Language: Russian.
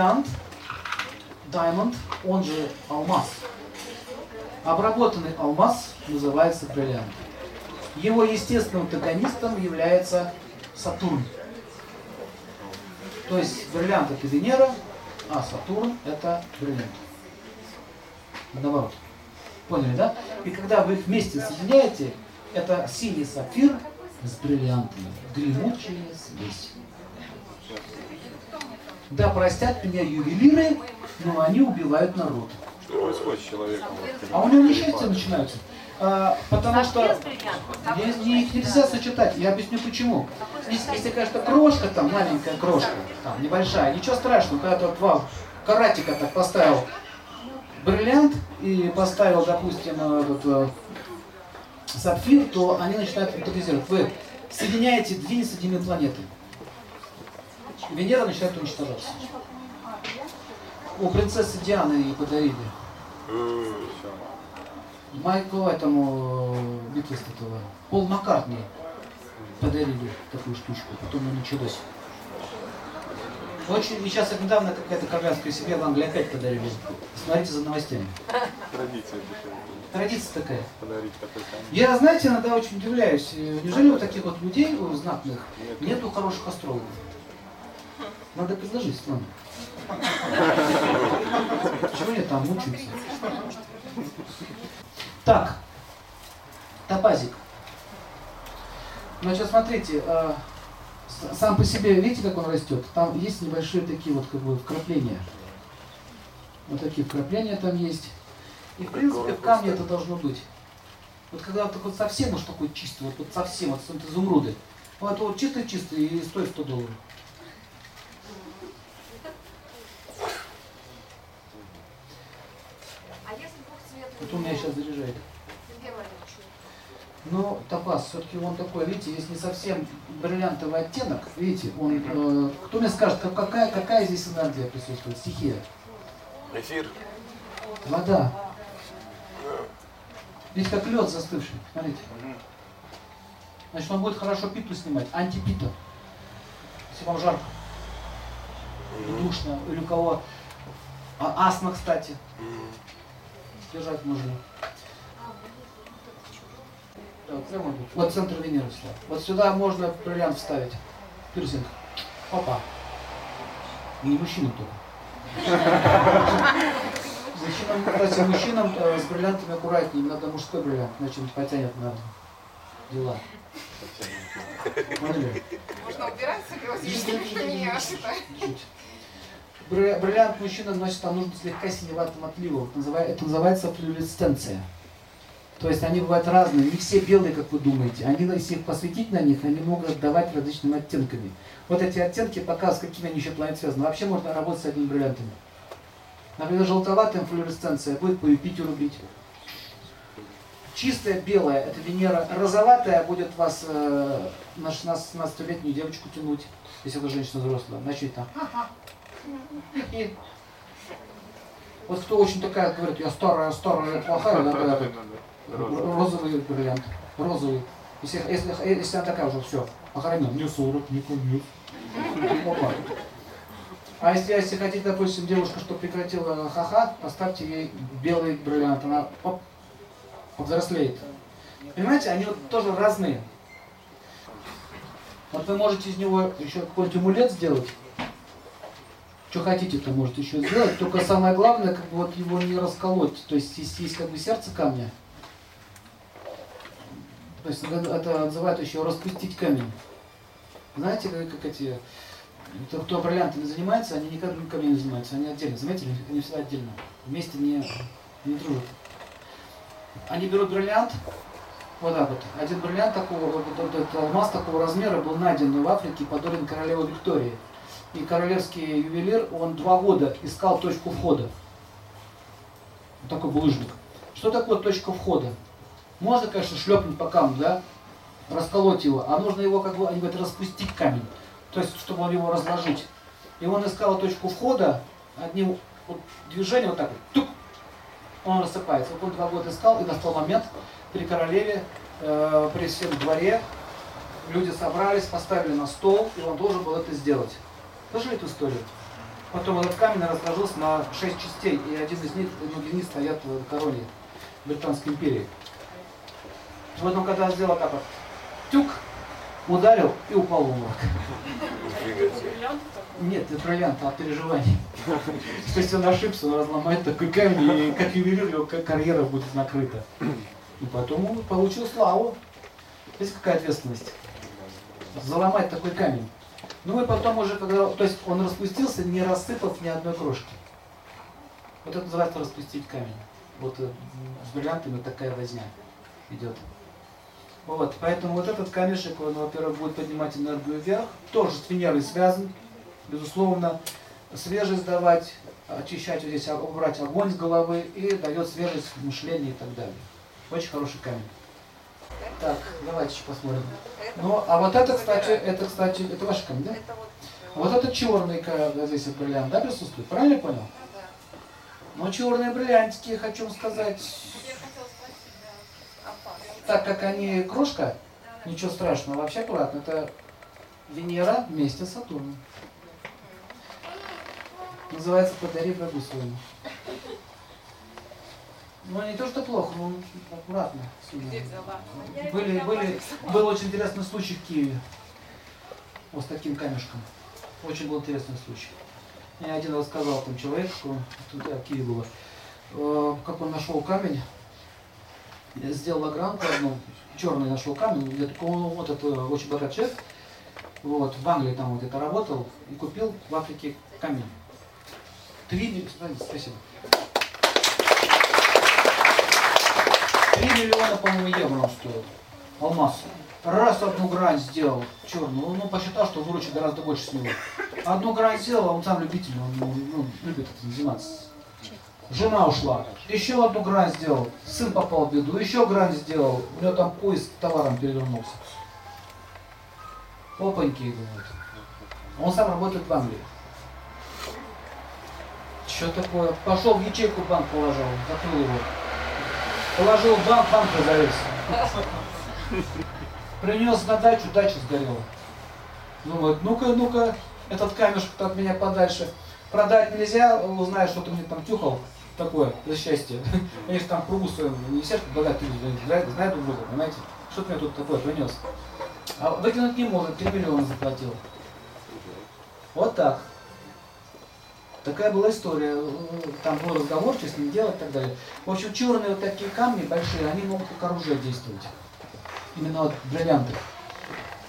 бриллиант, diamond, он же алмаз. Обработанный алмаз называется бриллиант. Его естественным антагонистом является Сатурн. То есть бриллиант это Венера, а Сатурн это бриллиант. Наоборот. Поняли, да? И когда вы их вместе соединяете, это синий сапфир с бриллиантами. Гремучая смесь. Да, простят меня ювелиры, но они убивают народ. Что происходит с человеком? А у него несчастья начинаются. А, потому что не, их нельзя сочетать. Я объясню почему. Если, если конечно, крошка там, маленькая крошка, там, небольшая, ничего страшного, когда тот вам каратика так поставил бриллиант и поставил, допустим, этот, э, сапфир, то они начинают фантазировать. Вы соединяете две несоединимые планеты. Венера начинает уничтожаться. У принцессы Дианы ей подарили. Майку этому Битлз этого, Пол Маккартни подарили такую штучку, потом она началось. Очень, и сейчас недавно какая-то королевская семья в Англии опять подарили. Смотрите за новостями. Традиция. Традиция такая. Подарить такой. Я, знаете, иногда очень удивляюсь. э, Неужели у таких вот людей, у знатных, нету хороших астрологов? Надо предложить, ладно. Чего они там мучаются? Так, топазик. Значит, смотрите, с- сам по себе, видите, как он растет? Там есть небольшие такие вот как бы вкрапления. Вот такие вкрапления там есть. И в принципе в камне это должно быть. Вот когда вот, такой совсем уж такой чистый, вот, вот совсем, вот, вот изумруды. Вот вот чистый-чистый и стоит 100 долларов. А если двух цветов? Вот у меня сейчас заряжает. Но топаз, все-таки он такой, видите, есть не совсем бриллиантовый оттенок, видите, он, э, кто мне скажет, как- какая, какая здесь энергия присутствует, стихия? Эфир. Вода. Видите, как лед застывший, смотрите. Значит, он будет хорошо питу снимать, антипита. Если вам жарко, душно, или у кого а, астма, кстати, держать можно. Так, прямо тут. Вот центр Венеры сюда. Вот сюда можно бриллиант вставить. Пирсинг. Опа. И не мужчинам только. Мужчинам, кстати, мужчинам э, с бриллиантами аккуратнее, им надо мужской бриллиант, иначе потянет на дела. Можно убирать Держите, согласитесь, что не я Бриллиант мужчина носит, там нужно слегка синеватым отливом. Это называ- Это называется флюоресценция. То есть они бывают разные, не все белые, как вы думаете. Они, если их посветить на них, они могут отдавать различными оттенками. Вот эти оттенки показывают, с какими они еще планет связаны. Вообще можно работать с одними бриллиантами. Например, желтоватая флуоресценция будет по Юпитеру бить. Чистая белая – это Венера. Розоватая будет вас э, на 16-17-летнюю девочку тянуть, если вы женщина взрослая. Значит, там. И вот кто очень такая говорит, я старая, старая, плохая, да, да, да. розовый бриллиант, розовый. Если, если, если она такая уже, все, охранен, не 40, не. Опа. А если, если хотите, допустим, девушка, чтобы прекратила ха-ха, поставьте ей белый бриллиант, она оп, повзрослеет. Понимаете, они вот тоже разные. Вот вы можете из него еще какой-нибудь амулет сделать. Что хотите-то можете еще сделать. Только самое главное, как бы вот его не расколоть. То есть есть, есть как бы сердце камня. То есть это, называют еще распустить камень. Знаете, как, как эти, кто, кто бриллиантами занимается, они другим камнем не занимаются, они отдельно. Заметили, они всегда отдельно. Вместе не, не дружат. Они берут бриллиант, вот так вот. Один бриллиант такого, вот этот алмаз такого размера был найден в Африке и подарен королеве Виктории. И королевский ювелир, он два года искал точку входа. Вот такой булыжник. Что такое точка входа? Можно, конечно, шлепнуть по камню, да? Расколоть его, а нужно его, как бы, они говорят, распустить камень. То есть, чтобы его разложить. И он искал точку входа, одним вот движением вот так вот, тук, он рассыпается. Вот он два года искал, и настал момент при королеве, э, при всем дворе, люди собрались, поставили на стол, и он должен был это сделать. Слышали эту историю? Потом этот камень разложился на шесть частей, и один из них, многие из них стоят в короне Британской империи. Он когда сделал так вот, тюк, ударил и упал в обморок. Нет, это бриллиант, а переживаний. То есть он ошибся, он разломает такой камень, и как ювелир его ка- карьера будет накрыта. И потом он получил славу. Видите, какая ответственность? Заломать такой камень. Ну и потом уже, когда, то есть он распустился, не рассыпав ни одной крошки. Вот это называется распустить камень. Вот э, с бриллиантами такая возня идет. Вот, поэтому вот этот камешек, он, во-первых, будет поднимать энергию вверх, тоже с Венерой связан, безусловно, свежесть давать, очищать вот здесь, а, убрать огонь с головы и дает свежесть в мышлении и так далее. Очень хороший камень. Так, давайте еще посмотрим. Ну, а вот это, кстати, это, кстати, это ваш камень, да? Это вот. э, Вот это черный ка- здесь бриллиант, да, присутствует? Правильно я понял? да. Но черные бриллиантики, хочу вам сказать, Я. Опасно. так как они крошка, ничего страшного, вообще аккуратно, это Венера вместе с Сатурном. Называется «Подари врагу своему». Ну, не то, что плохо, но аккуратно. взяла? Были, были, был очень интересный случай в Киеве. Вот с таким камешком. Очень был интересный случай. Мне один рассказал там человек, тут я в Киеве было, э, как он нашел камень, Я сделал огранку одну, черный нашел камень, где такой, вот это очень богатый человек, вот, в Англии там вот это работал, и купил в Африке камень. Три, спасибо. Три миллиона, по-моему, евро он стоил. Алмаз. Раз одну грань сделал черную, ну посчитал, что выручит гораздо больше с него. Одну грань сделал, а он сам любитель, он ну, любит этим заниматься. Жена ушла. Еще одну грань сделал. Сын попал в беду. Еще грань сделал. У него там поезд товаром перевернулся. Опаньки, говорит. Он сам работает в Англии. Что такое? Пошел в ячейку банк положил, закрыл его. Положил банк, банк разорился. Принес на дачу, дача сгорела. Думает, ну-ка, ну-ка, этот камешек от меня подальше. Продать нельзя, узнаешь, что ты мне там тюхал. Такое, за счастье. Они же там кругу своем, не все, богатые люди знают друг друга, понимаете? Что ты мне тут такое принес? А выкинуть не может, 3 миллиона заплатил. Вот так. Такая была история. Там был разговор, что с ним делать и так далее. В общем, черные вот такие камни большие, они могут как оружие действовать. Именно вот бриллианты.